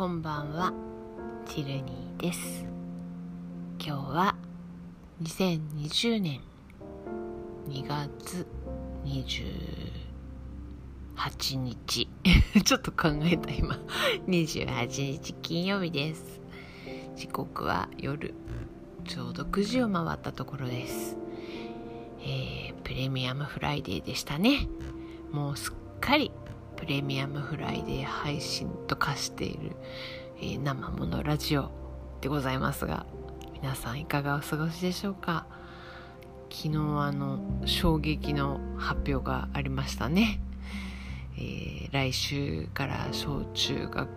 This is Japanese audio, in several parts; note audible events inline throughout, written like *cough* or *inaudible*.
こんばんは。チルニーです。今日は2020年2月28日ちょっと考えた。今28日金曜日です。時刻は夜ちょうど9時を回ったところです。えー、プレミアムフライデーでしたね。もうすっかりレミアムフライデー配信と化している、えー、生ものラジオでございますが皆さんいかがお過ごしでしょうか？昨日あの衝撃の発表がありましたね、えー、来週から小中学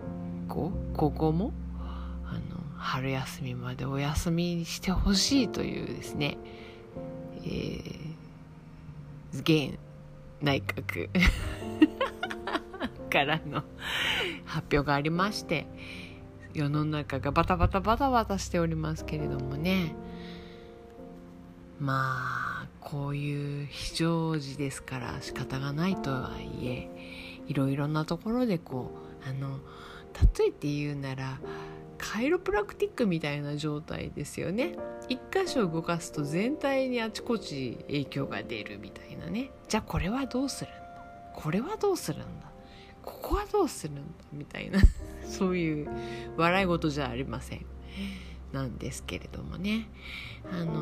校高校もあの春休みまでお休みにしてほしいというですねえー、現内閣。からの発表がありまして世の中がバタバタバタバタしておりますけれどもね。まあこういう非常時ですから仕方がないとはいえいろいろなところでこうあの例えて言うならカイロプラクティックみたいな状態ですよね。一箇所動かすと全体にあちこち影響が出るみたいなね。じゃあこれはどうするんだ？これはどうするんだ？ここはどうするんだ？みたいな。*laughs* そういう笑い事じゃありません。なんですけれどもね。あのー、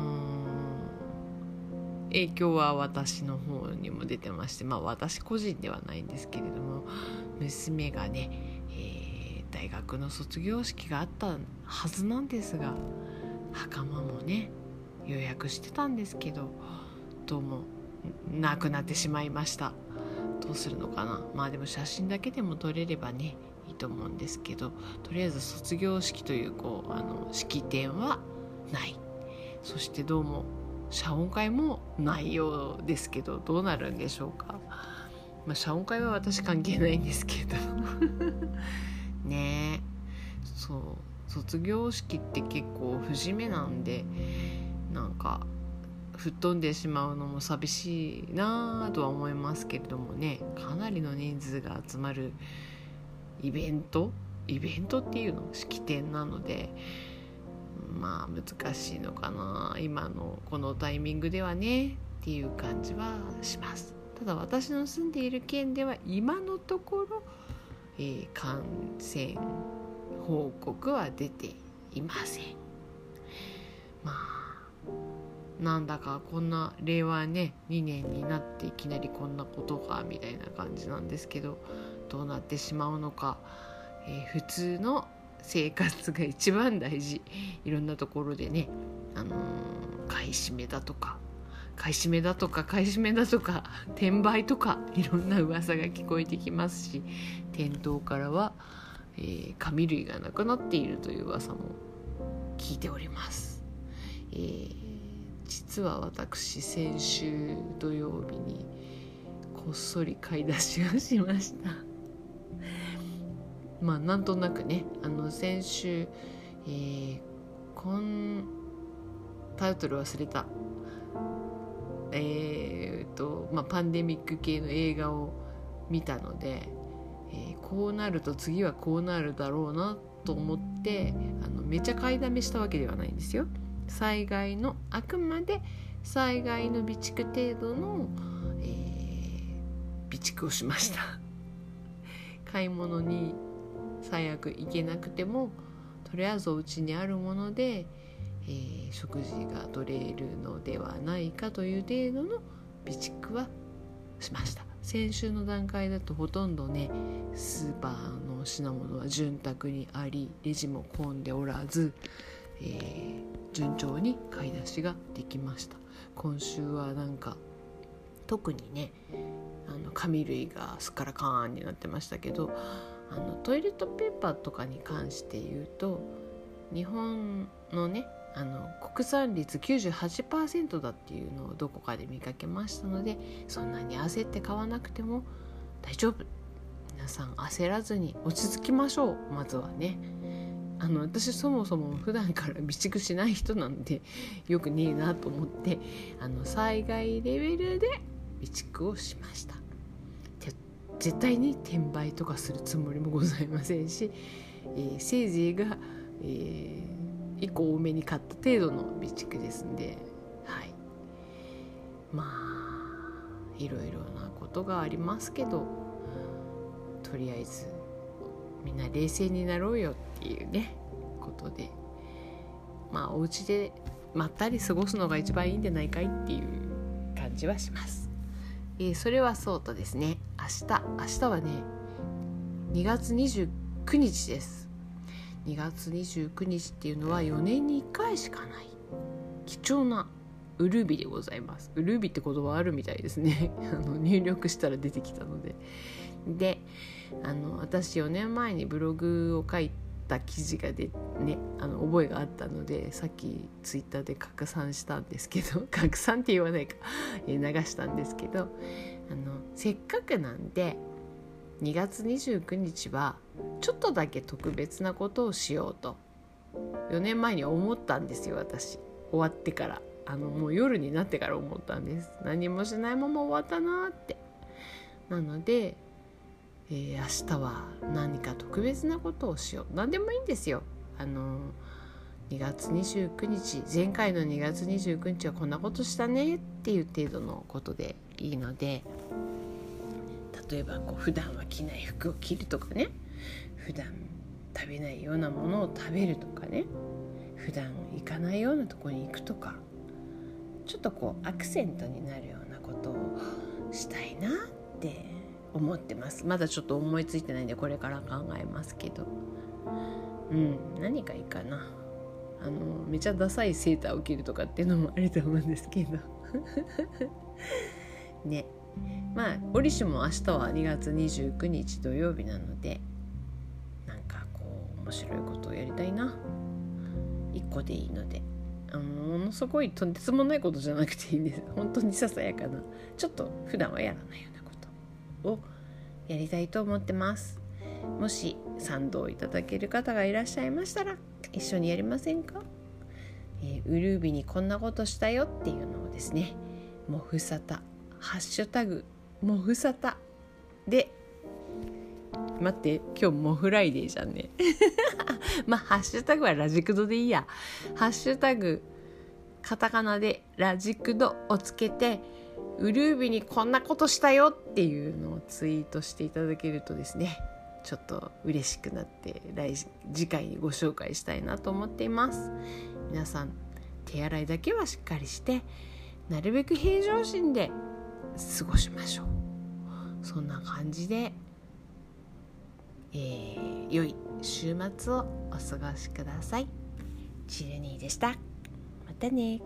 影響は私の方にも出てましてまあ私個人ではないんですけれども娘がね、えー、大学の卒業式があったはずなんですが袴もね予約してたんですけどどうもなくなってしまいました。どうするのかな？まあでも写真だけでも撮れればねいいと思うんですけどとりあえず卒業式というこうあの式典はない。そしてどうも謝恩会もないようですけどどうなるんでしょうか、まあ、謝恩会は私関係ないんですけど。*laughs* ね。えそう卒業式って結構節目なんでなんか吹っ飛んでしまうのも寂しいなとは思いますけれどもね。かなりの人数が集まるイベント？イベントっていうの式典なのでまあ難しいのかな。今のこのタイミングではね。っていう感じはします。ただ私の住んでいる県では今のところ、えー、感染報告は出ていません。まあなんだかこんな令和ね2年になっていきなりこんなことかみたいな感じなんですけどどうなってしまうのか、えー、普通の生活が一番大事いろんなところでね、あのー、買い占めだとか買い占めだとか買い占めだとか転売とかいろんな噂が聞こえてきますし店頭からは、えー、紙類がなくなっているという噂も聞いております。えー実は私先週土曜日にこっそり買い出しをしました *laughs* まあなんとなくねあの先週、えー、こんタイトル忘れたえー、っとまあパンデミック系の映画を見たので、えー、こうなると次はこうなるだろうなと思ってあのめちゃ買いだめしたわけではないんですよ。災害のあくまで災害の備蓄程度の、えー、備蓄をしました。*laughs* 買い物に最悪行けなくてもとりあえずお家にあるもので、えー、食事が取れるのではないかという程度の備蓄はしました。先週の段階だとほとんどねスーパーの品物は潤沢にありレジも混んでおらずえー、順調に買い出しができました。今週はなんか特にねあの紙類がすっからかーんになってましたけどあのトイレットペーパーとかに関して言うと日本のねあの国産率98%だっていうのをどこかで見かけましたのでそんなに焦って買わなくても大丈夫。皆さん焦らずに落ち着きましょう。まずはね。あの私そもそも普段から備蓄しない人なんでよくねえなと思ってあの災害レベルで備蓄をしました。絶対に転売とかするつもりもございませんし、えー、せいぜいが、えー、1個多めに買った程度の備蓄ですんではい。まあいろいろなことがありますけどとりあえずみんな冷静になろうよっていうねことで。まあお家でまったり過ごすのが一番いいんじゃないかいっていう感じはします。えー、それはそうとですね。明日明日はね2月29日です。2月29日っていうのは4年に1回しかない。貴重なウルビでございます。ウルビって言葉あるみたいですね。*laughs* あの入力したら出てきたので。であの私4年前にブログを書いた記事がでねあの覚えがあったのでさっきツイッターで拡散したんですけど *laughs* 拡散って言わないか。流したんですけどあのせっかくなんで2月29日はちょっとだけ特別なことをしようと4年前に思ったんですよ私。終わってから。あのもう夜になってから思ったんです。何もしないまま終わったなって。なのでえー、明日は何か特別なことをしよう。何でもいいんですよ。あの2月29日前回の2月29日はこんなことしたね。っていう程度のことでいいので例えばこう普段は着ない服を着るとかね。普段食べないようなものを食べるとかね。普段行かないようなとこに行くとか。ちょっとこうアクセントになるようなことをしたいなって思ってます。まだちょっと思いついてないんでこれから考えますけど。うん何がいいかな。あのめちゃダサいセーターを着るとかっていうのもあると思うんですけど。*laughs* ね。まあ折しも明日は2月29日土曜日なのでなんかこう面白いことをやりたいな。1個でいいので。あのものすごいとんでもないことじゃなくていいんです。本当にささやかな。ちょっと普段はやらないよをやりたいと思ってます。もし賛同いただける方がいらっしゃいましたら一緒にやりませんか、えー、ウルービにこんなことしたよっていうのをですねもふさたハッシュタグもふさたで待って今日もフライデーじゃんね。*laughs* まあハッシュタグはラジクドでいいや。ハッシュタグカタカナでラジクドをつけてうるう日にこんなことしたよっていうのをツイートしていただけるとですねちょっと嬉しくなって来次回にご紹介したいなと思っています。皆さん手洗いだけはしっかりしてなるべく平常心で過ごしましょう。そんな感じで、えー、良い週末をお過ごしください。チルニーでした。またね。